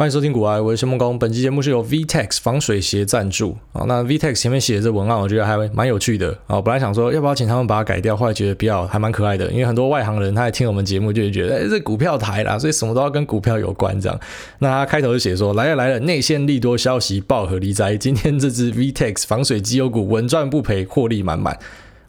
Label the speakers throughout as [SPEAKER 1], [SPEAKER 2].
[SPEAKER 1] 欢迎收听股癌，我是谢孟恭。本期节目是由 VTEX 防水鞋赞助啊。那 VTEX 前面写的这文案，我觉得还蛮有趣的啊。本来想说要不要请他们把它改掉，后来觉得比较还蛮可爱的。因为很多外行人他在听我们节目，就会觉得哎，这股票台啦，所以什么都要跟股票有关这样。那他开头就写说，来了来了，内线利多消息爆核离灾，今天这支 VTEX 防水机油股稳赚不赔，获利满满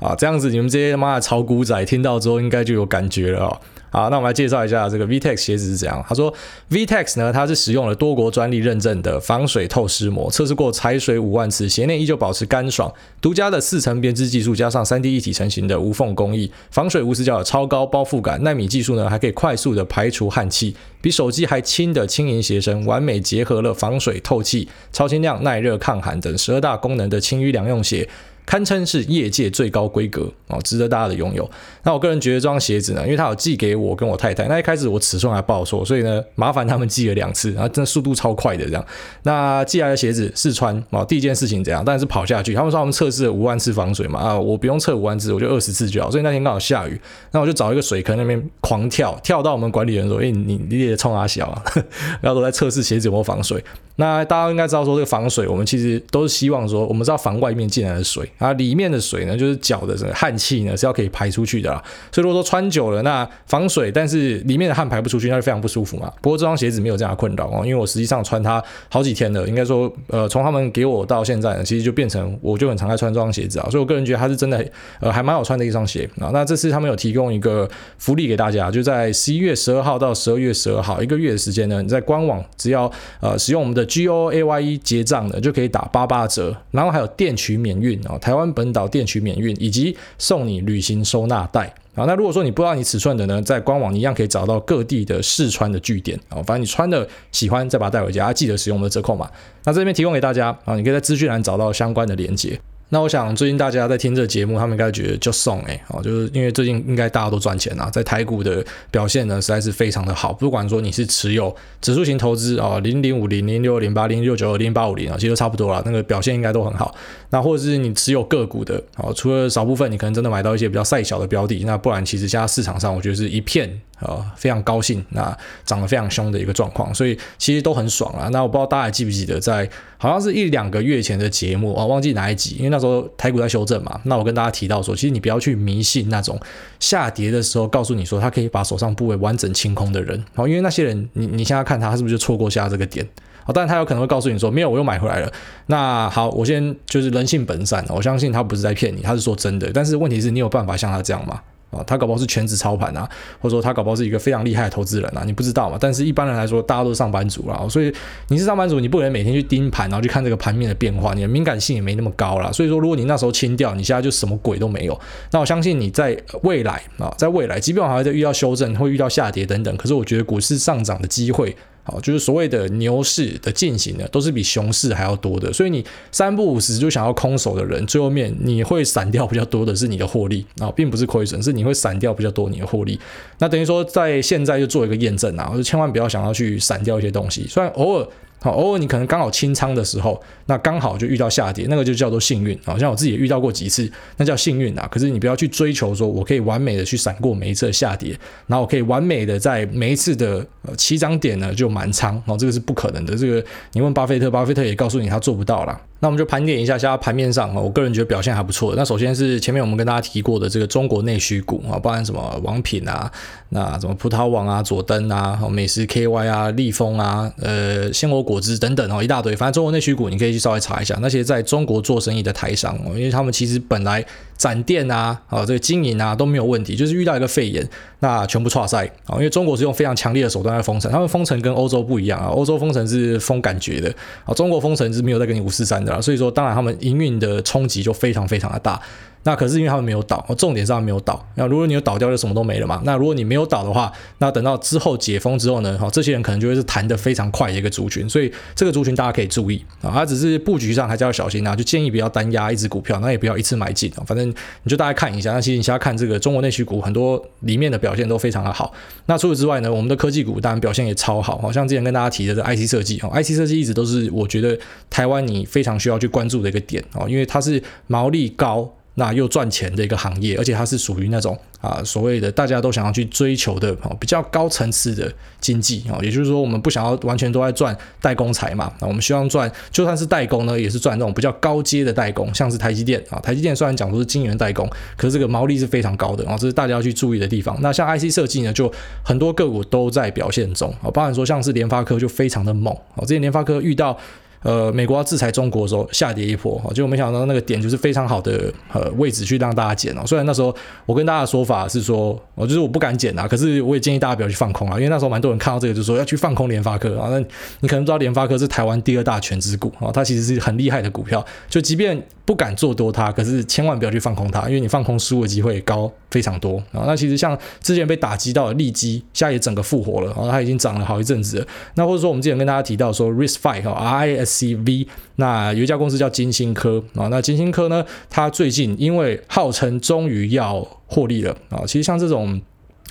[SPEAKER 1] 啊。这样子你们这些妈的炒股仔听到之后，应该就有感觉了哦。好，那我们来介绍一下这个 VTEX 鞋子是怎样。他说，VTEX 呢，它是使用了多国专利认证的防水透湿膜，测试过踩水五万次，鞋内依旧保持干爽。独家的四层编织技术加上三 D 一体成型的无缝工艺，防水无死角的超高包覆感，纳米技术呢还可以快速的排除汗气，比手机还轻的轻盈鞋身，完美结合了防水透气、超轻量、耐热抗寒等十二大功能的轻羽两用鞋。堪称是业界最高规格哦，值得大家的拥有。那我个人觉得这双鞋子呢，因为它有寄给我跟我太太，那一开始我尺寸还报错，所以呢麻烦他们寄了两次，然后真的速度超快的这样。那寄来的鞋子试穿啊，第一件事情怎样？当然是跑下去。他们说他们测试了五万次防水嘛啊，我不用测五万次，我就二十次就好。所以那天刚好下雨，那我就找一个水坑那边狂跳，跳到我们管理员说：“哎、你你也冲阿小啊！” 然后都在测试鞋子有没有防水。那大家应该知道说这个防水，我们其实都是希望说，我们是要防外面进来的水。啊，里面的水呢，就是脚的这个汗气呢是要可以排出去的啦。所以如果说穿久了，那防水，但是里面的汗排不出去，那就非常不舒服嘛。不过这双鞋子没有这样的困扰哦，因为我实际上穿它好几天了，应该说，呃，从他们给我到现在呢，其实就变成我就很常在穿这双鞋子啊。所以我个人觉得它是真的，呃，还蛮好穿的一双鞋啊。那这次他们有提供一个福利给大家，就在十一月十二号到十二月十二号一个月的时间呢，你在官网只要呃使用我们的 G O A Y E 结账的，就可以打八八折，然后还有电取免运啊，台湾本岛电取免运，以及送你旅行收纳袋啊。那如果说你不知道你尺寸的呢，在官网你一样可以找到各地的试穿的据点啊。反正你穿的喜欢，再把它带回家，记得使用我们的折扣码。那这边提供给大家啊，你可以在资讯栏找到相关的链接。那我想最近大家在听这节目，他们应该觉得就送哎，哦，就是因为最近应该大家都赚钱啊，在台股的表现呢实在是非常的好，不管说你是持有指数型投资啊，零零五零零六零八零六九二零八五零啊，其实都差不多了，那个表现应该都很好。那或者是你持有个股的啊，除了少部分你可能真的买到一些比较赛小的标的，那不然其实现在市场上我觉得是一片。呃，非常高兴，那涨得非常凶的一个状况，所以其实都很爽啊。那我不知道大家记不记得，在好像是一两个月前的节目，啊忘记哪一集，因为那时候台股在修正嘛。那我跟大家提到说，其实你不要去迷信那种下跌的时候告诉你说他可以把手上部位完整清空的人，好，因为那些人，你你现在看他是不是就错过下这个点？好，但他有可能会告诉你说，没有，我又买回来了。那好，我先就是人性本善，我相信他不是在骗你，他是说真的。但是问题是你有办法像他这样吗？啊，他搞不好是全职操盘啊，或者说他搞不好是一个非常厉害的投资人啊，你不知道嘛？但是一般人来说，大家都是上班族啦，所以你是上班族，你不能每天去盯盘，然后去看这个盘面的变化，你的敏感性也没那么高啦。所以说，如果你那时候清掉，你现在就什么鬼都没有。那我相信你在未来啊，在未来，即便我还会再遇到修正，会遇到下跌等等，可是我觉得股市上涨的机会。好，就是所谓的牛市的进行呢，都是比熊市还要多的。所以你三不五时就想要空手的人，最后面你会散掉比较多的是你的获利啊，并不是亏损，是你会散掉比较多你的获利。那等于说在现在就做一个验证啊，就千万不要想要去散掉一些东西，虽然偶尔。好，偶尔你可能刚好清仓的时候，那刚好就遇到下跌，那个就叫做幸运。好像我自己也遇到过几次，那叫幸运啊。可是你不要去追求说，我可以完美的去闪过每一次的下跌，然后我可以完美的在每一次的起涨点呢就满仓。哦，这个是不可能的。这个你问巴菲特，巴菲特也告诉你他做不到啦。那我们就盘点一下，现在盘面上，我个人觉得表现还不错。那首先是前面我们跟大家提过的这个中国内需股啊，包含什么王品啊，那什么葡萄网啊、佐登啊、美食 KY 啊、利丰啊、呃鲜果果汁等等哦，一大堆。反正中国内需股你可以去稍微查一下，那些在中国做生意的台商，因为他们其实本来展店啊、啊这个经营啊都没有问题，就是遇到一个肺炎，那全部剉赛啊。因为中国是用非常强烈的手段在封城，他们封城跟欧洲不一样啊，欧洲封城是封感觉的啊，中国封城是没有在跟你五四三的。所以说，当然他们营运的冲击就非常非常的大。那可是因为他们没有倒，重点是他没有倒。那如果你有倒掉，就什么都没了嘛。那如果你没有倒的话，那等到之后解封之后呢？哈，这些人可能就会是弹得非常快的一个族群。所以这个族群大家可以注意啊，它只是布局上还是要小心啊，就建议不要单压一只股票，那也不要一次买进啊。反正你就大概看一下。那其实你现在看这个中国内需股，很多里面的表现都非常的好。那除此之外呢，我们的科技股当然表现也超好。好像之前跟大家提的这 IC 设计啊，IC 设计一直都是我觉得台湾你非常需要去关注的一个点啊，因为它是毛利高。那又赚钱的一个行业，而且它是属于那种啊所谓的大家都想要去追求的比较高层次的经济啊，也就是说我们不想要完全都在赚代工财嘛，那我们希望赚就算是代工呢，也是赚那种比较高阶的代工，像是台积电啊，台积电虽然讲说是晶圆代工，可是这个毛利是非常高的啊，这是大家要去注意的地方。那像 IC 设计呢，就很多个股都在表现中啊，包含说像是联发科就非常的猛啊，之前联发科遇到。呃，美国要制裁中国的时候，下跌一波，结果没想到那个点就是非常好的呃位置去让大家捡哦。虽然那时候我跟大家的说法是说，我就是我不敢捡啊，可是我也建议大家不要去放空啊，因为那时候蛮多人看到这个就说要去放空联发科啊。那你可能知道联发科是台湾第二大权值股啊，它其实是很厉害的股票，就即便不敢做多它，可是千万不要去放空它，因为你放空输的机会高非常多啊。那其实像之前被打击到的利基，现在也整个复活了，然后它已经涨了好一阵子了。那或者说我们之前跟大家提到说，RISC-V 哈，R I S C V。那有一家公司叫金星科啊，那金星科呢，它最近因为号称终于要获利了啊，其实像这种。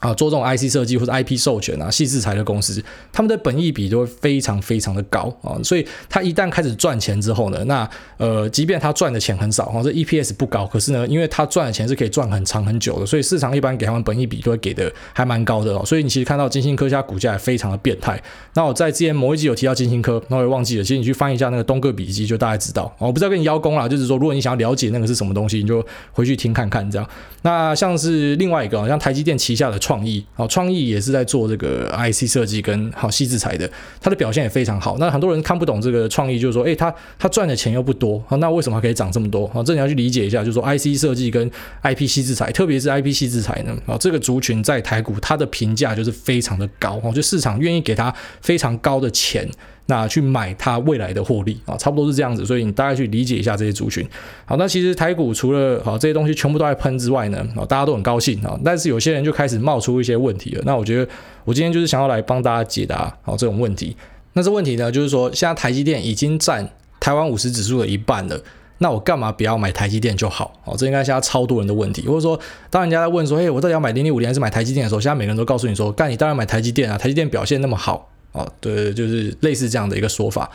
[SPEAKER 1] 啊，做这种 IC 设计或者 IP 授权啊，矽智财的公司，他们的本益比都会非常非常的高啊，所以它一旦开始赚钱之后呢，那呃，即便它赚的钱很少啊，这 EPS 不高，可是呢，因为它赚的钱是可以赚很长很久的，所以市场一般给他们本益比都会给的还蛮高的哦。所以你其实看到晶心科家股价也非常的变态。那我在之前某一集有提到晶心科，那我也忘记了，其实你去翻一下那个东哥笔记，就大概知道。我不知道跟你邀功啦，就是说如果你想要了解那个是什么东西，你就回去听看看这样。那像是另外一个，像台积电旗下的创意啊，创意也是在做这个 IC 设计跟好细制材的，它的表现也非常好。那很多人看不懂这个创意，就是说，诶，它它赚的钱又不多，那为什么可以涨这么多？啊，这你要去理解一下，就是说 IC 设计跟 IP 矽智财，特别是 IP 矽智财呢，啊，这个族群在台股它的评价就是非常的高，哦，就市场愿意给它非常高的钱。那去买它未来的获利啊，差不多是这样子，所以你大概去理解一下这些族群。好，那其实台股除了好这些东西全部都在喷之外呢，啊，大家都很高兴啊，但是有些人就开始冒出一些问题了。那我觉得我今天就是想要来帮大家解答好这种问题。那这问题呢，就是说现在台积电已经占台湾五十指数的一半了，那我干嘛不要买台积电就好？哦，这应该现在超多人的问题。或者说，当人家在问说，嘿，我到底要买零零五零还是买台积电的时候，现在每个人都告诉你说，干，你当然买台积电啊，台积电表现那么好。哦，对，就是类似这样的一个说法。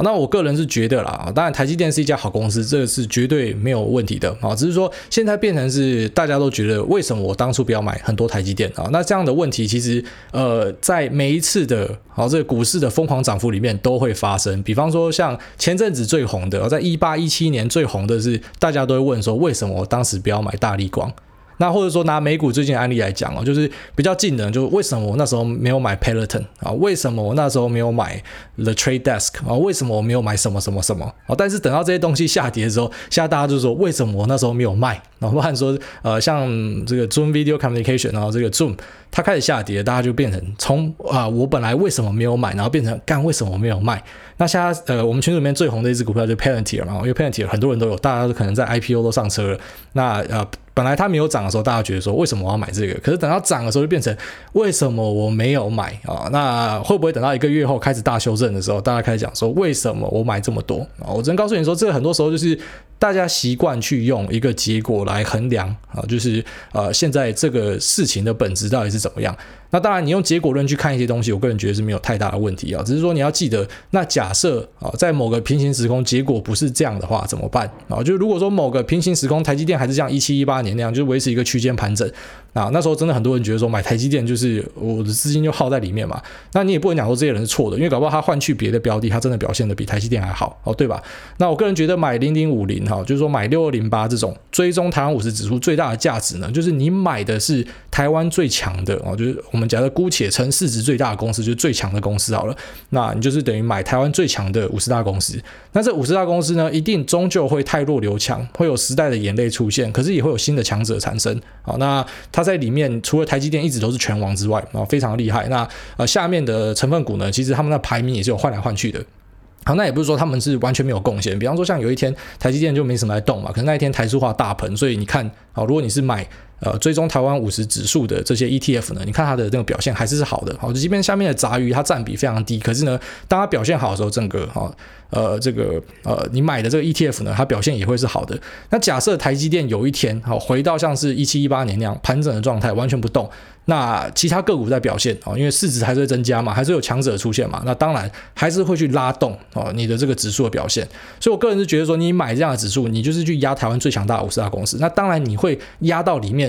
[SPEAKER 1] 那我个人是觉得啦，当然台积电是一家好公司，这个是绝对没有问题的。啊，只是说现在变成是大家都觉得，为什么我当初不要买很多台积电啊？那这样的问题其实，呃，在每一次的啊这个股市的疯狂涨幅里面都会发生。比方说，像前阵子最红的，在一八一七年最红的是，大家都会问说，为什么我当时不要买大力光？那或者说拿美股最近的案例来讲哦，就是比较近的，就是为什么我那时候没有买 Peloton 啊？为什么我那时候没有买 The Trade Desk 啊？为什么我没有买什么什么什么啊？但是等到这些东西下跌的时候，现在大家就说为什么我那时候没有卖？然后包含说呃，像这个 Zoom Video Communication，然后这个 Zoom 它开始下跌，大家就变成从啊，我本来为什么没有买，然后变成干为什么我没有卖？那现在呃，我们群里面最红的一只股票就 Palantir 嘛，因为 Palantir 很多人都有，大家都可能在 IPO 都上车了。那呃。本来它没有涨的时候，大家觉得说为什么我要买这个？可是等到涨的时候，就变成为什么我没有买啊？那会不会等到一个月后开始大修正的时候，大家开始讲说为什么我买这么多啊？我只能告诉你说，这个很多时候就是大家习惯去用一个结果来衡量啊，就是呃现在这个事情的本质到底是怎么样。那当然，你用结果论去看一些东西，我个人觉得是没有太大的问题啊。只是说你要记得，那假设啊，在某个平行时空结果不是这样的话，怎么办啊？就是如果说某个平行时空台积电还是像一七一八年那样，就是维持一个区间盘整啊，那时候真的很多人觉得说买台积电就是我的资金就耗在里面嘛。那你也不能讲说这些人是错的，因为搞不好他换去别的标的，他真的表现的比台积电还好哦，对吧？那我个人觉得买零零五零哈，就是说买六二零八这种追踪台湾五十指数最大的价值呢，就是你买的是台湾最强的哦，就是。我们假设姑且称市值最大的公司就是最强的公司好了，那你就是等于买台湾最强的五十大公司。那这五十大公司呢，一定终究会汰弱留强，会有时代的眼泪出现，可是也会有新的强者产生。好，那它在里面除了台积电一直都是拳王之外，啊，非常厉害。那呃，下面的成分股呢，其实他们的排名也是有换来换去的。好，那也不是说他们是完全没有贡献。比方说，像有一天台积电就没什么来动嘛，可能那一天台塑化大盆，所以你看，啊，如果你是买呃追踪台湾五十指数的这些 ETF 呢，你看它的那个表现还是是好的。好，即便下面的杂鱼它占比非常低，可是呢，当它表现好的时候，整个哈呃这个呃你买的这个 ETF 呢，它表现也会是好的。那假设台积电有一天好回到像是一七一八年那样盘整的状态，完全不动。那其他个股在表现哦，因为市值还是会增加嘛，还是有强者出现嘛，那当然还是会去拉动哦你的这个指数的表现。所以我个人是觉得说，你买这样的指数，你就是去压台湾最强大的五十大公司。那当然你会压到里面，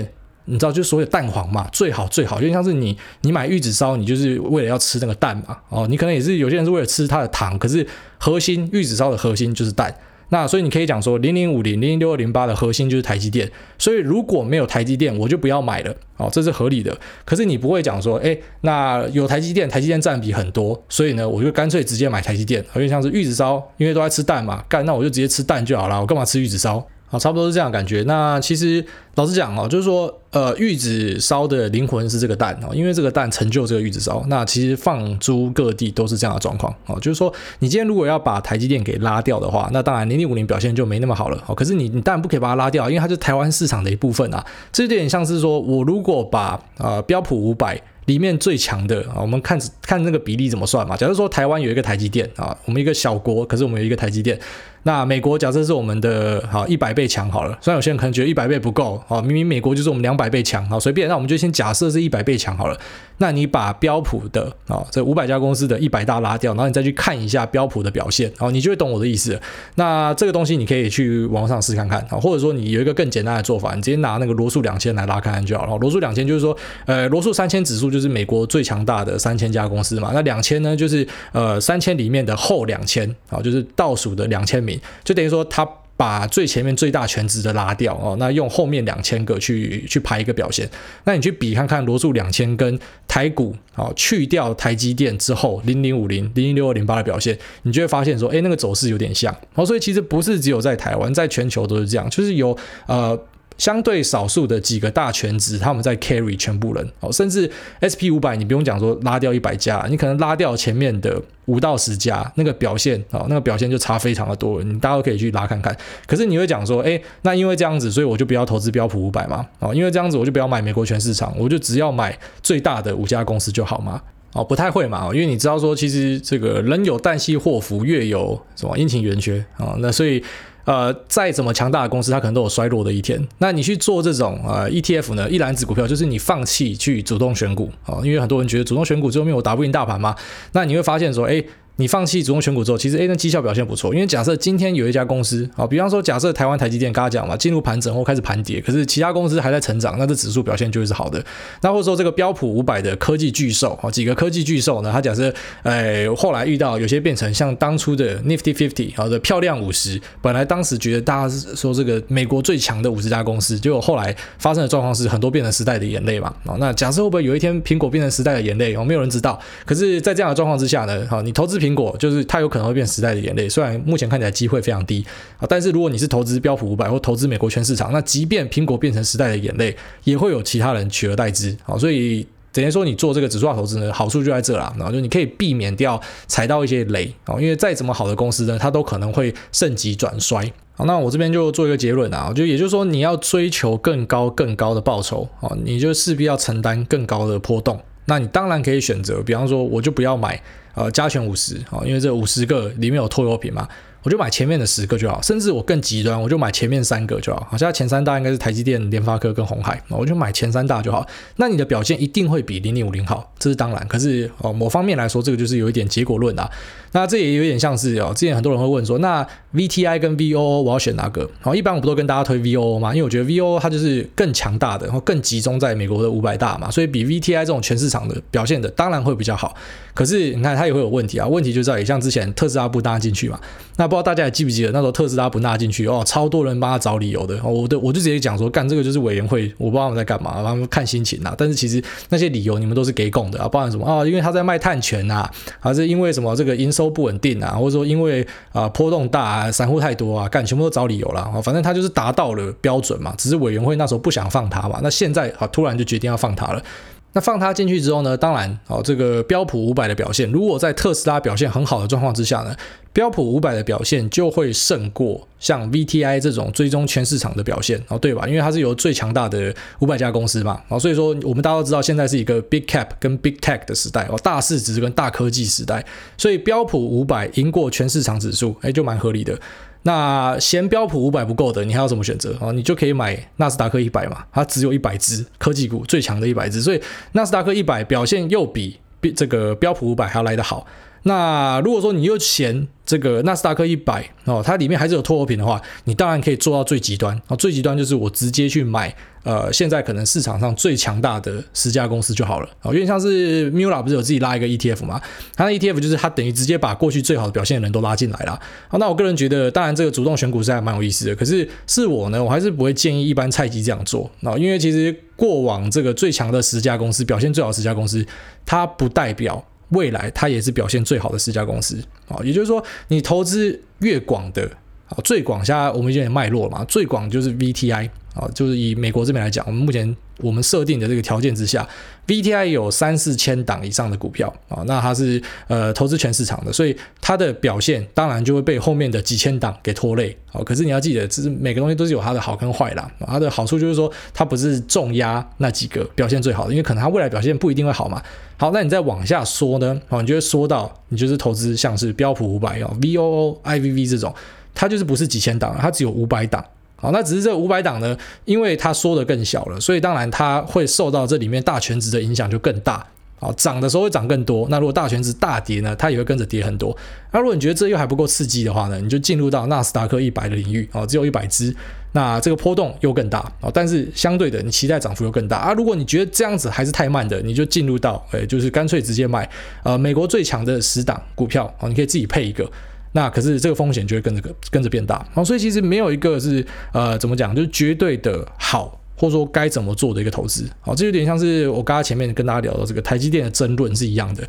[SPEAKER 1] 你知道就所谓蛋黄嘛，最好最好，就像是你你买玉子烧，你就是为了要吃那个蛋嘛，哦，你可能也是有些人是为了吃它的糖，可是核心玉子烧的核心就是蛋。那所以你可以讲说，零零五零、零零六二零八的核心就是台积电，所以如果没有台积电，我就不要买了，哦，这是合理的。可是你不会讲说，哎，那有台积电，台积电占比很多，所以呢，我就干脆直接买台积电，因为像是玉子烧，因为都在吃蛋嘛，干，那我就直接吃蛋就好了，我干嘛吃玉子烧？好，差不多是这样感觉。那其实老实讲哦，就是说，呃，玉子烧的灵魂是这个蛋哦，因为这个蛋成就这个玉子烧。那其实放诸各地都是这样的状况哦，就是说，你今天如果要把台积电给拉掉的话，那当然零零五零表现就没那么好了哦。可是你你当然不可以把它拉掉，因为它是台湾市场的一部分啊。这有点像是说我如果把呃标普五百。里面最强的啊，我们看看那个比例怎么算嘛。假如说台湾有一个台积电啊，我们一个小国，可是我们有一个台积电。那美国假设是我们的好一百倍强好了，虽然有些人可能觉得一百倍不够啊，明明美国就是我们两百倍强，好随便，那我们就先假设是一百倍强好了。那你把标普的啊这五百家公司的一百大拉掉，然后你再去看一下标普的表现，好，你就会懂我的意思。那这个东西你可以去网上试看看啊，或者说你有一个更简单的做法，你直接拿那个罗素两千来拉看看就好了。罗素两千就是说，呃，罗素三千指数就是美国最强大的三千家公司嘛，那两千呢就是呃三千里面的后两千啊，就是倒数的两千名，就等于说他。把最前面最大全值的拉掉哦，那用后面两千个去去排一个表现，那你去比看看罗素两千跟台股哦，去掉台积电之后零零五零、零零六二零八的表现，你就会发现说，哎，那个走势有点像哦，所以其实不是只有在台湾，在全球都是这样，就是有呃。相对少数的几个大全值，他们在 carry 全部人哦，甚至 SP 五百，你不用讲说拉掉一百家，你可能拉掉前面的五到十家，那个表现啊，那个表现就差非常的多，你大家都可以去拉看看。可是你会讲说，诶，那因为这样子，所以我就不要投资标普五百嘛？哦，因为这样子我就不要买美国全市场，我就只要买最大的五家公司就好吗？哦，不太会嘛，因为你知道说，其实这个人有旦夕祸福，月有什么阴晴圆缺啊，那所以。呃，再怎么强大的公司，它可能都有衰落的一天。那你去做这种呃 ETF 呢，一篮子股票，就是你放弃去主动选股啊，因为很多人觉得主动选股最后面我打不赢大盘嘛。那你会发现说，哎。你放弃主动选股之后，其实 A 的绩效表现不错。因为假设今天有一家公司啊，比方说假设台湾台积电，刚刚讲嘛，进入盘整后开始盘跌，可是其他公司还在成长，那这指数表现就会是好的。那或者说这个标普五百的科技巨兽啊，几个科技巨兽呢，它假设哎后来遇到有些变成像当初的 Nifty Fifty 好的漂亮五十，本来当时觉得大家是说这个美国最强的五十家公司，结果后来发生的状况是很多变成时代的眼泪嘛。啊，那假设会不会有一天苹果变成时代的眼泪？哦，没有人知道。可是，在这样的状况之下呢，好，你投资苹苹果就是它有。可能会变时代的眼泪，虽然目前看起来机会非常低啊，但是如果你是投资标普五百或投资美国全市场，那即便苹果变成时代的眼泪，也会有其他人取而代之啊。所以等于说你做这个指数化投资呢，好处就在这啦，然后就你可以避免掉踩到一些雷啊，因为再怎么好的公司呢，它都可能会盛极转衰。好，那我这边就做一个结论啊，就也就是说你要追求更高更高的报酬啊，你就势必要承担更高的波动。那你当然可以选择，比方说我就不要买。呃，加权五十啊，因为这五十个里面有拖油瓶嘛。我就买前面的十个就好，甚至我更极端，我就买前面三个就好。好，像前三大应该是台积电、联发科跟鸿海，我就买前三大就好。那你的表现一定会比零零五零好，这是当然。可是哦，某方面来说，这个就是有一点结果论啊。那这也有点像是哦，之前很多人会问说，那 VTI 跟 VOO 我要选哪个？好，一般我不都跟大家推 VOO 吗？因为我觉得 VOO 它就是更强大的，然后更集中在美国的五百大嘛，所以比 VTI 这种全市场的表现的当然会比较好。可是你看它也会有问题啊，问题就在于像之前特斯拉不搭进去嘛，那不知道大家还记不记得那时候特斯拉不纳进去哦，超多人帮他找理由的，我的我就直接讲说，干这个就是委员会，我 不知道他们在干嘛，他们看心情呐。但是其实那些理由你们都是给供的啊，包含什么啊？因为他在卖碳权呐，还是因为什么这个营收不稳定啊，或者说因为啊波动大啊，散户太多啊，干全部都找理由了啊，反正他就是达到了标准嘛，只是委员会那时候不想放他嘛，那现在啊突然就决定要放他了。那放它进去之后呢，当然哦，这个标普五百的表现，如果在特斯拉表现很好的状况之下呢，标普五百的表现就会胜过像 VTI 这种追踪全市场的表现哦，对吧？因为它是由最强大的五百家公司嘛，哦，所以说我们大家都知道，现在是一个 Big Cap 跟 Big Tech 的时代哦，大市值跟大科技时代，所以标普五百赢过全市场指数，哎，就蛮合理的。那嫌标普五百不够的，你还有什么选择哦？你就可以买纳斯达克一百嘛，它只有一百只科技股最强的一百只，所以纳斯达克一百表现又比比这个标普五百还要来得好。那如果说你又嫌这个纳斯达克一百哦，它里面还是有脱欧品的话，你当然可以做到最极端啊，最极端就是我直接去买呃，现在可能市场上最强大的十家公司就好了。啊，因为像是 Mula 不是有自己拉一个 ETF 嘛，它的 ETF 就是它等于直接把过去最好的表现的人都拉进来了。好，那我个人觉得，当然这个主动选股是还蛮有意思的，可是是我呢，我还是不会建议一般菜鸡这样做。啊，因为其实过往这个最强的十家公司表现最好的十家公司，它不代表。未来它也是表现最好的十家公司。啊，也就是说，你投资越广的啊，最广，现在我们已经有脉络了嘛，最广就是 VTI 啊，就是以美国这边来讲，我们目前我们设定的这个条件之下，VTI 有三四千档以上的股票啊，那它是呃投资全市场的，所以它的表现当然就会被后面的几千档给拖累啊。可是你要记得，这是每个东西都是有它的好跟坏啦。它的好处就是说，它不是重压那几个表现最好的，因为可能它未来表现不一定会好嘛。好，那你再往下说呢？啊，你就会说到，你就是投资像是标普五百啊、VOO、IVV 这种，它就是不是几千档，它只有五百档。好，那只是这五百档呢，因为它缩的更小了，所以当然它会受到这里面大全值的影响就更大。好，涨的时候会涨更多。那如果大全值大跌呢，它也会跟着跌很多。那如果你觉得这又还不够刺激的话呢，你就进入到纳斯达克一百的领域啊，只有一百只，那这个波动又更大啊，但是相对的，你期待涨幅又更大啊。如果你觉得这样子还是太慢的，你就进入到，诶，就是干脆直接买呃美国最强的十档股票啊，你可以自己配一个。那可是这个风险就会跟着跟着变大啊，所以其实没有一个是呃怎么讲，就是绝对的好。或者说该怎么做的一个投资，好，这有点像是我刚刚前面跟大家聊的这个台积电的争论是一样的。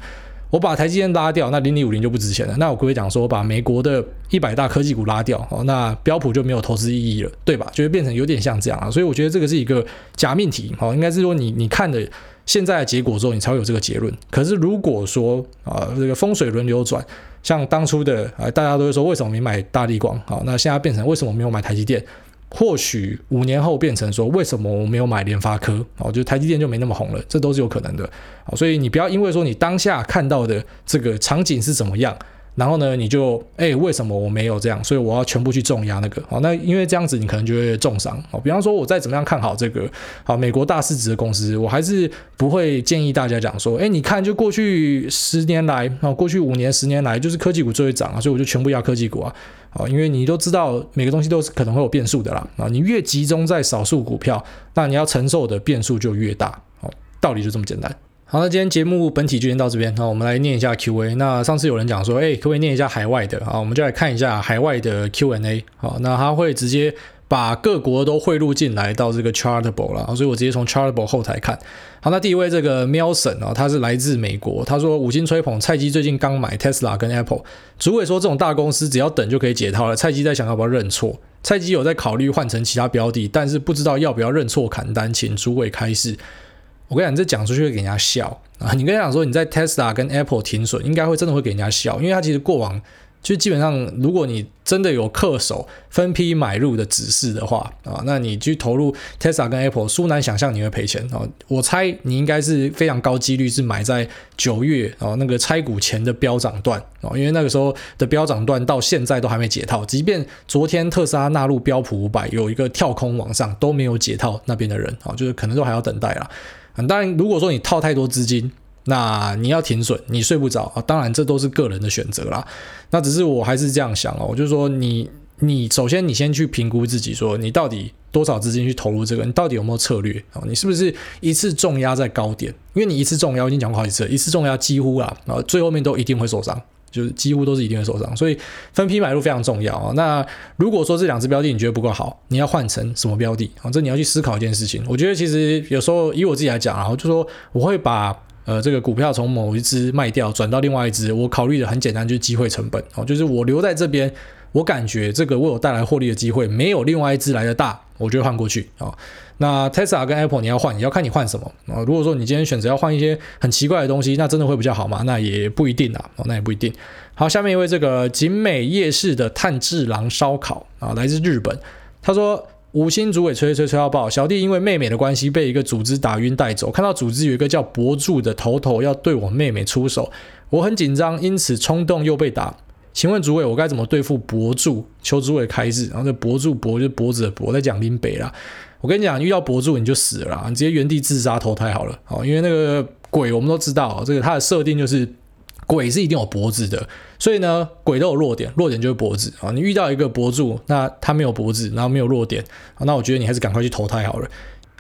[SPEAKER 1] 我把台积电拉掉，那零零五零就不值钱了。那我可不可以讲说，我把美国的一百大科技股拉掉，哦，那标普就没有投资意义了，对吧？就会变成有点像这样啊。所以我觉得这个是一个假命题，好，应该是说你你看的现在的结果之后，你才会有这个结论。可是如果说啊，这个风水轮流转，像当初的啊，大家都会说为什么没买大力光？啊，那现在变成为什么没有买台积电？或许五年后变成说，为什么我没有买联发科？哦，就台积电就没那么红了，这都是有可能的。啊，所以你不要因为说你当下看到的这个场景是怎么样。然后呢，你就哎、为什么我没有这样？所以我要全部去重压那个。好，那因为这样子你可能就会重伤。好，比方说，我再怎么样看好这个好美国大市值的公司，我还是不会建议大家讲说，哎，你看，就过去十年来啊，过去五年、十年来，就是科技股最会涨啊，所以我就全部压科技股啊。好，因为你都知道每个东西都是可能会有变数的啦。啊，你越集中在少数股票，那你要承受的变数就越大。好，道理就这么简单。好，那今天节目本体就先到这边。那我们来念一下 Q&A。那上次有人讲说，哎，可不可以念一下海外的？好，我们就来看一下海外的 Q&A。好，那他会直接把各国都汇入进来到这个 Chartable 了。所以我直接从 Chartable 后台看。好，那第一位这个 Melson 啊，他是来自美国。他说五星吹捧菜鸡最近刚买 Tesla 跟 Apple。主委说这种大公司只要等就可以解套了。菜鸡在想要不要认错？菜鸡有在考虑换成其他标的，但是不知道要不要认错砍单，请主委开示。我跟你讲，这讲出去会给人家笑啊！你跟他讲说你在 Tesla 跟 Apple 停损，应该会真的会给人家笑，因为他其实过往就基本上，如果你真的有恪守分批买入的指示的话啊，那你去投入 Tesla 跟 Apple，殊难想象你会赔钱啊！我猜你应该是非常高几率是买在九月啊那个拆股前的飙涨段啊，因为那个时候的飙涨段到现在都还没解套，即便昨天特斯拉纳入标普五百有一个跳空往上都没有解套，那边的人啊，就是可能都还要等待啦。当然，如果说你套太多资金，那你要停损，你睡不着啊。当然，这都是个人的选择啦。那只是我还是这样想哦，我就说你你首先你先去评估自己，说你到底多少资金去投入这个，你到底有没有策略啊？你是不是一次重压在高点？因为你一次重压，我已经讲过好几次，一次重压几乎啊，啊最后面都一定会受伤。就是几乎都是一定会受伤，所以分批买入非常重要啊。那如果说这两只标的你觉得不够好，你要换成什么标的啊？这你要去思考一件事情。我觉得其实有时候以我自己来讲啊，就说我会把呃这个股票从某一只卖掉转到另外一只，我考虑的很简单，就是机会成本哦，就是我留在这边，我感觉这个为我带来获利的机会没有另外一只来的大。我就换过去啊。那 Tesla 跟 Apple 你要换，你要看你换什么啊。如果说你今天选择要换一些很奇怪的东西，那真的会比较好吗？那也不一定啊，那也不一定。好，下面一位这个景美夜市的炭治郎烧烤啊，来自日本，他说。五星主委吹吹吹到爆，小弟因为妹妹的关系被一个组织打晕带走，看到组织有一个叫博柱的头头要对我妹妹出手，我很紧张，因此冲动又被打。请问主委，我该怎么对付博柱？求主委开示。然后这博柱博就是脖子的脖，在讲林北啦。我跟你讲，遇到博主你就死了，你直接原地自杀投胎好了。好，因为那个鬼我们都知道，这个它的设定就是。鬼是一定有脖子的，所以呢，鬼都有弱点，弱点就是脖子啊。你遇到一个博主，那他没有脖子，然后没有弱点，那我觉得你还是赶快去投胎好了。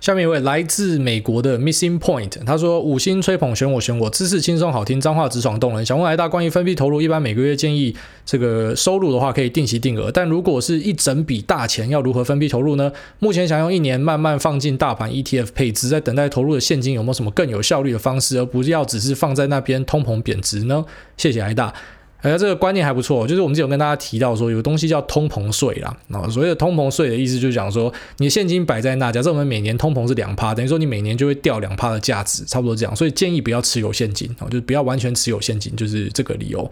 [SPEAKER 1] 下面一位来自美国的 Missing Point，他说五星吹捧选我选我，知识轻松好听，脏话直爽动人。想问癌大关于分批投入，一般每个月建议这个收入的话可以定期定额，但如果是一整笔大钱，要如何分批投入呢？目前想用一年慢慢放进大盘 ETF 配置，在等待投入的现金有没有什么更有效率的方式，而不是要只是放在那边通膨贬值呢？谢谢癌大。哎，这个观念还不错，就是我们之前有跟大家提到说，有东西叫通膨税啦。啊，所谓的通膨税的意思就是讲说，你现金摆在那，假设我们每年通膨是两趴，等于说你每年就会掉两趴的价值，差不多这样。所以建议不要持有现金啊，就是不要完全持有现金，就是这个理由。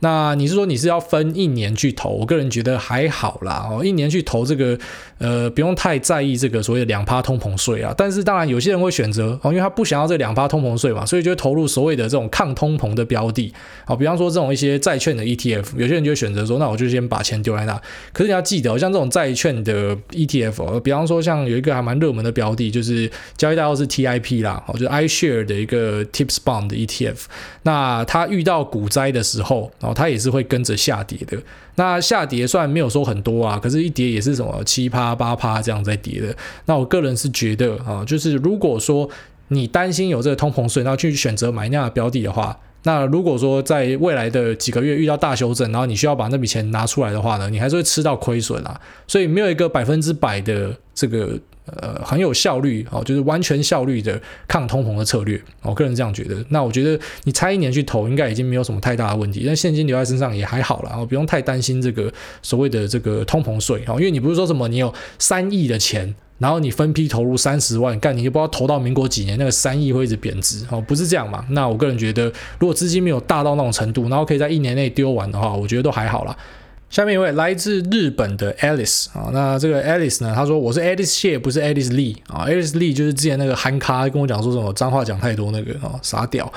[SPEAKER 1] 那你是说你是要分一年去投？我个人觉得还好啦，哦，一年去投这个，呃，不用太在意这个所谓的两趴通膨税啊。但是当然有些人会选择哦，因为他不想要这两趴通膨税嘛，所以就投入所谓的这种抗通膨的标的。好，比方说这种一些债券的 ETF，有些人就会选择说，那我就先把钱丢在那。可是你要记得，像这种债券的 ETF，比方说像有一个还蛮热门的标的，就是交易代号是 TIP 啦，哦，就是 iShare 的一个 TIPS Bond 的 ETF。那它遇到股灾的时候，它也是会跟着下跌的。那下跌虽然没有说很多啊，可是一跌也是什么七趴八趴这样在跌的。那我个人是觉得啊，就是如果说你担心有这个通膨税，然后去选择买那样的标的的话，那如果说在未来的几个月遇到大修正，然后你需要把那笔钱拿出来的话呢，你还是会吃到亏损啊。所以没有一个百分之百的这个。呃，很有效率哦，就是完全效率的抗通膨的策略，我个人这样觉得。那我觉得你差一年去投，应该已经没有什么太大的问题。但现金留在身上也还好啦，哦，不用太担心这个所谓的这个通膨税哦，因为你不是说什么你有三亿的钱，然后你分批投入三十万，干你就不知道投到民国几年，那个三亿会一直贬值哦，不是这样嘛？那我个人觉得，如果资金没有大到那种程度，然后可以在一年内丢完的话，我觉得都还好啦。下面一位来自日本的 Alice 啊，那这个 Alice 呢，他说我是 Alice 谢，不是 Alice Lee 啊，Alice Lee 就是之前那个憨咖跟我讲说什么脏话讲太多那个啊，傻屌。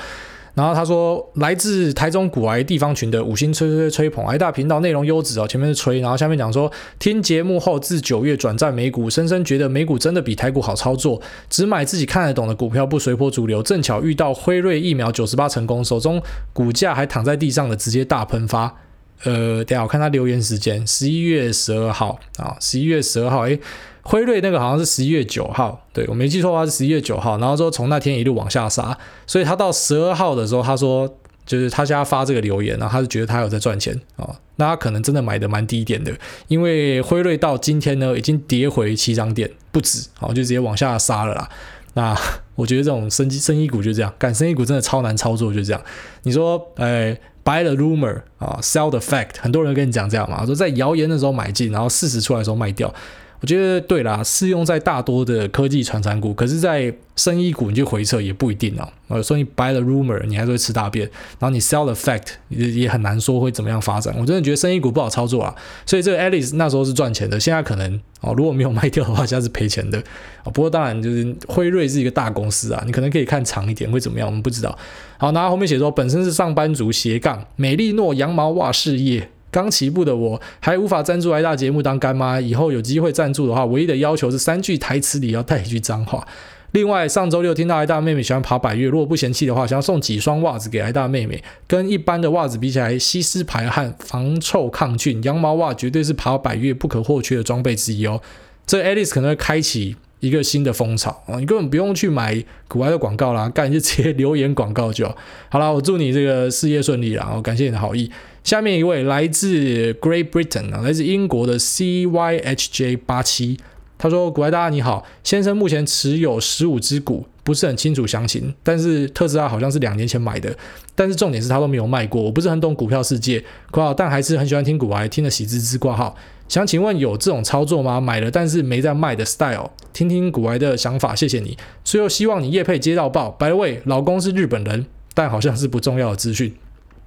[SPEAKER 1] 然后他说来自台中古癌地方群的五星吹吹吹吹捧癌大频道内容优质哦，前面是吹，然后下面讲说听节目后自九月转战美股，深深觉得美股真的比台股好操作，只买自己看得懂的股票，不随波逐流。正巧遇到辉瑞疫苗九十八成功，手中股价还躺在地上的直接大喷发。呃，等下我看他留言时间，十一月十二号啊，十一月十二号，诶，辉瑞那个好像是十一月九号，对，我没记错的话是十一月九号，然后之后从那天一路往下杀，所以他到十二号的时候，他说就是他现在发这个留言，然后他是觉得他有在赚钱啊，那他可能真的买的蛮低点的，因为辉瑞到今天呢已经跌回七涨点不止，好，就直接往下杀了啦。那我觉得这种生机生意股就这样，干生意股真的超难操作，就这样，你说，哎。Buy the rumor 啊，sell the fact，很多人跟你讲这样嘛，说在谣言的时候买进，然后事实出来的时候卖掉。我觉得对啦，适用在大多的科技传产股，可是，在生意股你就回撤也不一定哦。呃，所以你 buy the rumor，你还是会吃大便，然后你 sell the fact，也也很难说会怎么样发展。我真的觉得生意股不好操作啊。所以这个 Alice 那时候是赚钱的，现在可能哦，如果没有卖掉的话，现在是赔钱的。不过当然就是辉瑞是一个大公司啊，你可能可以看长一点会怎么样，我们不知道。好，然后后面写说本身是上班族斜杠美丽诺羊毛袜事业。刚起步的我还无法赞助挨大节目当干妈，以后有机会赞助的话，唯一的要求是三句台词里要带一句脏话。另外，上周六听到挨大妹妹喜欢爬百岳，如果不嫌弃的话，想要送几双袜子给挨大妹妹。跟一般的袜子比起来，吸湿排汗、防臭抗菌，羊毛袜绝对是爬百岳不可或缺的装备之一哦。这 Alice 可能会开启一个新的风潮啊！你根本不用去买国外的广告啦，干就直接留言广告就好。好了，我祝你这个事业顺利啦！我感谢你的好意。下面一位来自 Great Britain 啊，来自英国的 CYHJ 八七，他说：“股癌大家你好，先生目前持有十五只股，不是很清楚详情，但是特斯拉好像是两年前买的，但是重点是他都没有卖过，我不是很懂股票世界，括号但还是很喜欢听股癌，听得喜滋滋挂号。想请问有这种操作吗？买了但是没在卖的 style，听听股癌的想法，谢谢你。最后希望你业配接到爆。By the way，老公是日本人，但好像是不重要的资讯。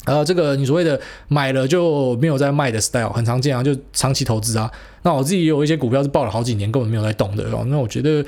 [SPEAKER 1] 呃，这个你所谓的买了就没有在卖的 style 很常见啊，就长期投资啊。那我自己也有一些股票是抱了好几年，根本没有在动的哦。那我觉得，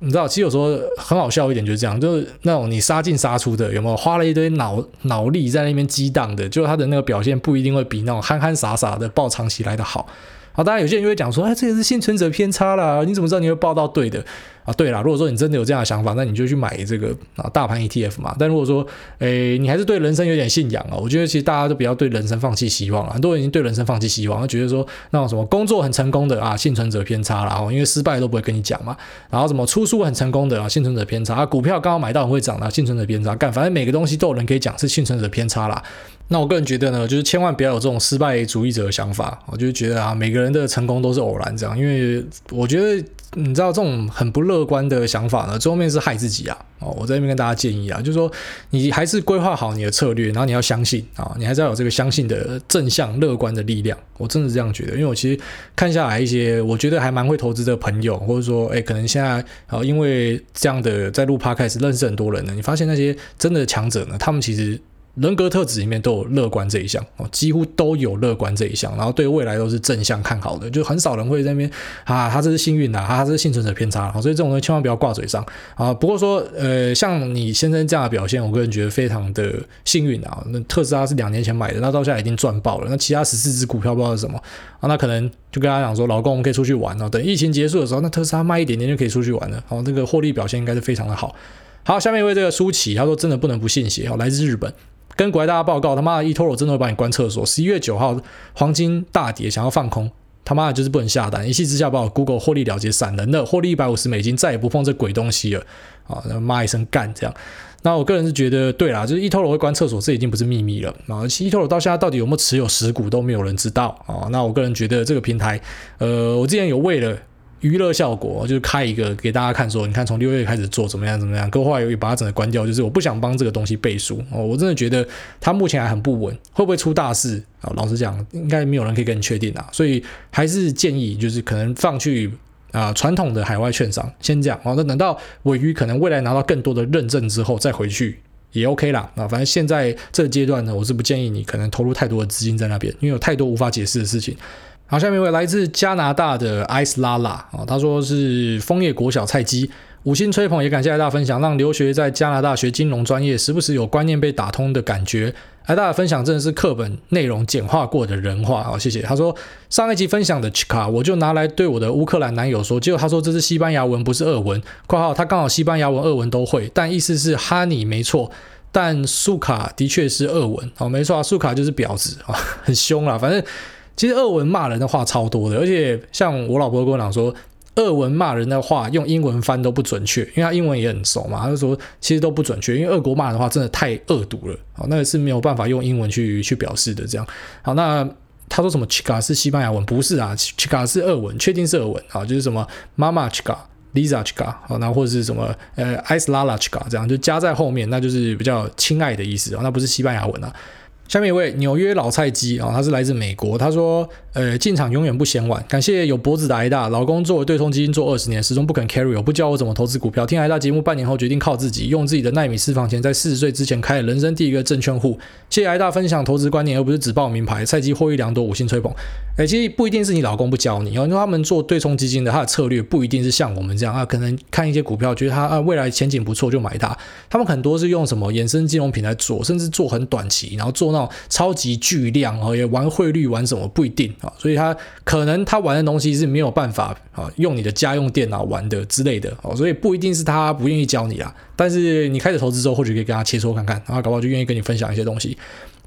[SPEAKER 1] 你知道，其实有时候很好笑一点就是这样，就是那种你杀进杀出的，有没有花了一堆脑脑力在那边激荡的，就它的那个表现不一定会比那种憨憨傻傻的抱长期来的好。好，当然有些人就会讲说，哎，这个是幸存者偏差啦，你怎么知道你会抱到对的？啊，对啦，如果说你真的有这样的想法，那你就去买这个啊大盘 ETF 嘛。但如果说，诶，你还是对人生有点信仰啊，我觉得其实大家都不要对人生放弃希望了。很多人已经对人生放弃希望，他觉得说那种什么工作很成功的啊，幸存者偏差啦，因为失败都不会跟你讲嘛。然后什么出书很成功的啊，幸存者偏差啊，股票刚好买到很会涨的，幸存者偏差。干，反正每个东西都有人可以讲是幸存者偏差啦。那我个人觉得呢，就是千万不要有这种失败主义者的想法。我就觉得啊，每个人的成功都是偶然这样，因为我觉得。你知道这种很不乐观的想法呢，最后面是害自己啊！哦，我在这边跟大家建议啊，就是说你还是规划好你的策略，然后你要相信啊，你还是要有这个相信的正向乐观的力量。我真的是这样觉得，因为我其实看下来一些我觉得还蛮会投资的朋友，或者说哎，可能现在啊，因为这样的在录 Podcast 认识很多人呢，你发现那些真的强者呢，他们其实。人格特质里面都有乐观这一项哦，几乎都有乐观这一项，然后对未来都是正向看好的，就很少人会在那边啊，他这是幸运的，他是幸存者偏差，所以这种东西千万不要挂嘴上啊。不过说，呃，像你先生这样的表现，我个人觉得非常的幸运啊。那特斯拉是两年前买的，那到现在已经赚爆了。那其他十四只股票不知道是什么啊？那可能就跟他讲说，老公，我们可以出去玩了。等疫情结束的时候，那特斯拉卖一点点就可以出去玩了。好，这个获利表现应该是非常的好。好，下面一位这个舒淇，他说真的不能不信邪，哦来自日本。跟国外大家报告，他妈的 eToro 真的会把你关厕所。十一月九号黄金大跌，想要放空，他妈的就是不能下单。一气之下把我 Google 获利了结闪人了，获利一百五十美金，再也不碰这鬼东西了。啊，骂一声干这样。那我个人是觉得，对啦，就是 eToro 会关厕所，这已经不是秘密了。啊，eToro 到现在到底有没有持有实股都没有人知道啊。那我个人觉得这个平台，呃，我之前有为了。娱乐效果就是开一个给大家看，说你看从六月开始做怎么样怎么样，可后来又把它整个关掉，就是我不想帮这个东西背书哦，我真的觉得它目前还很不稳，会不会出大事啊？老实讲，应该没有人可以跟你确定啊，所以还是建议就是可能放去啊传统的海外券商先这样哦，那等到尾鱼可能未来拿到更多的认证之后再回去也 OK 啦啊，反正现在这个阶段呢，我是不建议你可能投入太多的资金在那边，因为有太多无法解释的事情。好，下面一位来自加拿大的 Ice Lala 啊，他说是枫叶国小菜鸡，五星吹捧，也感谢艾大分享，让留学在加拿大学金融专业，时不时有观念被打通的感觉。艾大的分享真的是课本内容简化过的人话，好，谢谢。他说上一集分享的 Chica，我就拿来对我的乌克兰男友说，结果他说这是西班牙文，不是俄文。括号他刚好西班牙文、俄文都会，但意思是 Honey 没错，但苏卡的确是俄文，哦，没错啊，苏卡就是婊子啊，很凶啦，反正。其实俄文骂人的话超多的，而且像我老婆跟我讲说，俄文骂人的话用英文翻都不准确，因为他英文也很熟嘛，他就说其实都不准确，因为俄国骂人的话真的太恶毒了，好，那个是没有办法用英文去去表示的。这样，好，那他说什么 chica 是西班牙文，不是啊，chica 是俄文，确定是俄文，啊，就是什么 mama chica、Lisa chica，好，那或者是什么呃 ice lala chica 这样就加在后面，那就是比较亲爱的意思啊，那不是西班牙文啊。下面一位纽约老菜鸡啊，他是来自美国。他说：“呃，进场永远不嫌晚。感谢有脖子的癌大老公，作为对冲基金做二十年，始终不肯 carry 我，不教我怎么投资股票。听癌大节目半年后，决定靠自己，用自己的奈米私房钱，在四十岁之前开了人生第一个证券户。谢谢癌大分享投资观念，而不是只报名牌。菜鸡获益良多，五星吹捧。哎，其实不一定是你老公不教你，因为他们做对冲基金的，他的策略不一定是像我们这样啊，可能看一些股票，觉得他啊未来前景不错就买它。他们很多是用什么衍生金融品来做，甚至做很短期，然后做那种超级。”巨量哦，也玩汇率玩什么不一定啊，所以他可能他玩的东西是没有办法啊，用你的家用电脑玩的之类的哦，所以不一定是他不愿意教你啊，但是你开始投资之后，或许可以跟他切磋看看，然后搞不好就愿意跟你分享一些东西。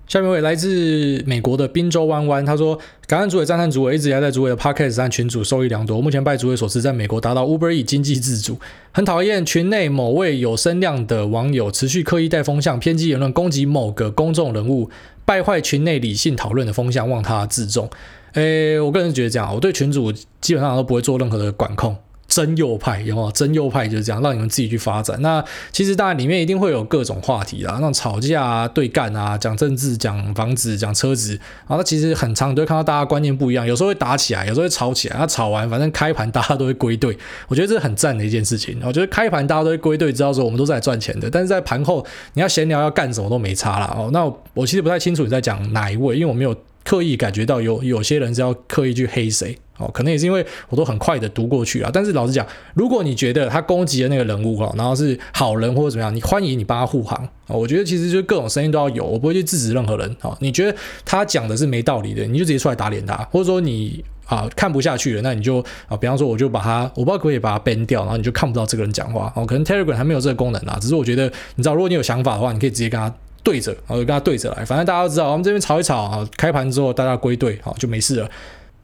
[SPEAKER 1] 下面一位来自美国的宾州湾湾，他说：“感恩主委赞叹主委，一直以来在主委的 Podcast 上群组受益良多。目前拜主委所赐，在美国达到 Uber E 经济自主。很讨厌群内某位有声量的网友持续刻意带风向、偏激言论攻击某个公众人物，败坏群内理性讨论的风向，望他自重。诶，我个人觉得这样，我对群主基本上都不会做任何的管控。真右派有没有？真右派就是这样，让你们自己去发展。那其实当然里面一定会有各种话题啦，那种吵架啊、对干啊、讲政治、讲房子、讲车子啊，那其实很常都会看到大家观念不一样，有时候会打起来，有时候会吵起来。那吵完，反正开盘大家都会归队，我觉得这是很赞的一件事情。我觉得开盘大家都会归队，知道说我们都是来赚钱的。但是在盘后你要闲聊要干什么都没差啦。哦。那我其实不太清楚你在讲哪一位，因为我没有刻意感觉到有有些人是要刻意去黑谁。哦，可能也是因为我都很快的读过去啊。但是老实讲，如果你觉得他攻击的那个人物啊，然后是好人或者怎么样，你欢迎你帮他护航。我觉得其实就各种声音都要有，我不会去制止任何人。哦，你觉得他讲的是没道理的，你就直接出来打脸他，或者说你啊看不下去了，那你就啊，比方说我就把他，我不知道可不可以把他 ban 掉，然后你就看不到这个人讲话。哦，可能 Telegram 还没有这个功能啊，只是我觉得你知道，如果你有想法的话，你可以直接跟他对着，然后跟他对着来，反正大家都知道，我们这边吵一吵啊，开盘之后大家归队，好就没事了。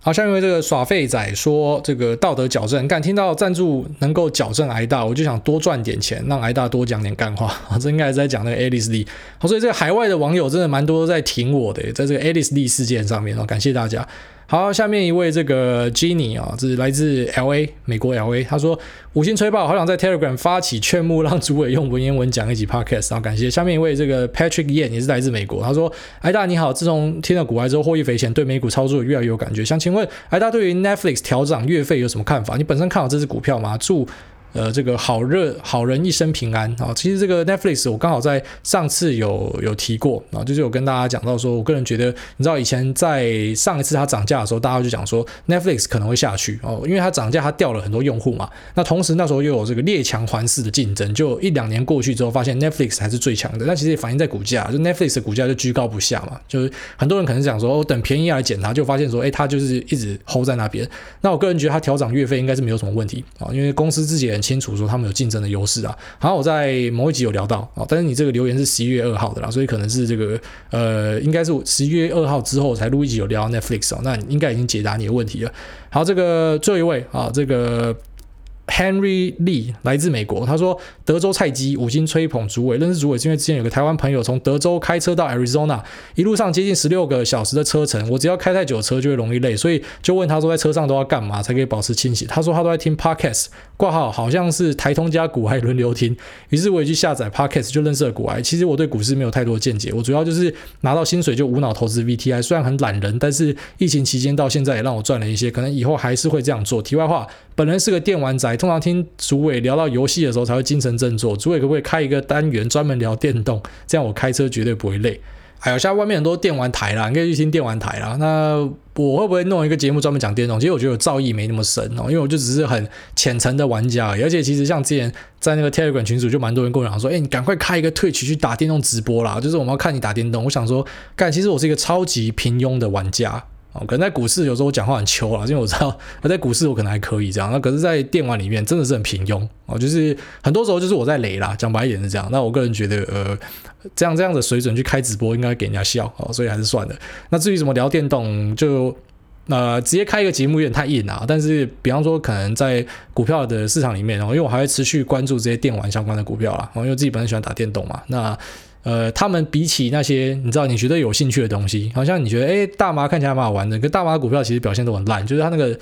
[SPEAKER 1] 好，下面这个耍废仔说这个道德矫正，干听到赞助能够矫正挨大，我就想多赚点钱，让挨大多讲点干话。啊，这应该是在讲那个 Alice Lee。好，所以这个海外的网友真的蛮多在挺我的，在这个 Alice Lee 事件上面哦，感谢大家。好，下面一位这个 Jenny 啊，这是来自 LA 美国 LA，他说五星吹爆，好想在 Telegram 发起劝募，让主委用文言文讲一集 Podcast，然后感谢。下面一位这个 Patrick Yan 也是来自美国，他说艾大你好，自从听了股癌之后获益匪浅，对美股操作越来越有感觉，想请问艾大对于 Netflix 调涨月费有什么看法？你本身看好这支股票吗？祝。呃，这个好热好人一生平安啊！其实这个 Netflix 我刚好在上次有有提过啊，就是有跟大家讲到说，我个人觉得，你知道以前在上一次它涨价的时候，大家就讲说 Netflix 可能会下去哦，因为它涨价，它掉了很多用户嘛。那同时那时候又有这个列强环伺的竞争，就一两年过去之后，发现 Netflix 还是最强的。那其实也反映在股价，就 Netflix 的股价就居高不下嘛。就是很多人可能讲说，我、哦、等便宜来捡它，就发现说，哎，它就是一直 hold 在那边。那我个人觉得它调涨月费应该是没有什么问题啊，因为公司自己也清楚说他们有。竞争的优势啊，好我在某一集有聊到啊，但是你这个留言是十一月二号的啦，所以可能是这个呃，应该是十一月二号之后才录一集有聊到 Netflix 哦，那应该已经解答你的问题了。好，这个最后一位啊，这个。Henry Lee 来自美国，他说德州菜鸡五星吹捧主委，认识主委是因为之前有个台湾朋友从德州开车到 Arizona，一路上接近十六个小时的车程，我只要开太久车就会容易累，所以就问他说在车上都要干嘛才可以保持清醒？他说他都在听 Podcast，挂号好像是台通加股癌轮流听，于是我也去下载 Podcast 就认识了股癌。其实我对股市没有太多的见解，我主要就是拿到薪水就无脑投资 VTI，虽然很懒人，但是疫情期间到现在也让我赚了一些，可能以后还是会这样做。题外话。本人是个电玩宅，通常听主委聊到游戏的时候才会精神振作。主委可不可以开一个单元专门聊电动？这样我开车绝对不会累。还有，现在外面很多电玩台啦，你可以去听电玩台啦。那我会不会弄一个节目专门讲电动？其实我觉得我造诣没那么深哦，因为我就只是很浅层的玩家而已。而且其实像之前在那个 Telegram 群组，就蛮多人跟我讲说：“哎，你赶快开一个 Twitch 去打电动直播啦！”就是我们要看你打电动。我想说，干，其实我是一个超级平庸的玩家。可能在股市有时候我讲话很秋啊，因为我知道我，在股市我可能还可以这样，那可是，在电玩里面真的是很平庸哦，就是很多时候就是我在雷啦，讲白一点是这样。那我个人觉得，呃，这样这样的水准去开直播应该给人家笑哦，所以还是算了。那至于怎么聊电动，就呃直接开一个节目有点太硬啊。但是比方说，可能在股票的市场里面，然后因为我还会持续关注这些电玩相关的股票啦，因为自己本身喜欢打电动嘛，那。呃，他们比起那些你知道你觉得有兴趣的东西，好像你觉得哎大麻看起来蛮好玩的，跟大麻股票其实表现都很烂，就是他那个。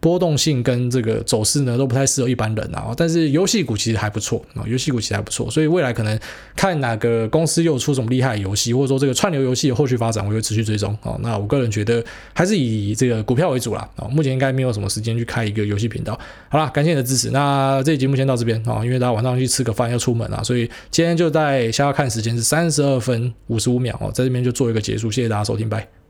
[SPEAKER 1] 波动性跟这个走势呢都不太适合一般人啊，但是游戏股其实还不错啊，游戏股其实还不错，所以未来可能看哪个公司又出什么厉害的游戏，或者说这个串流游戏的后续发展，我会持续追踪啊。那我个人觉得还是以这个股票为主啦啊，目前应该没有什么时间去开一个游戏频道。好啦，感谢你的支持，那这节目先到这边啊，因为大家晚上去吃个饭要出门啊，所以今天就在下要看时间是三十二分五十五秒哦，在这边就做一个结束，谢谢大家收听，拜。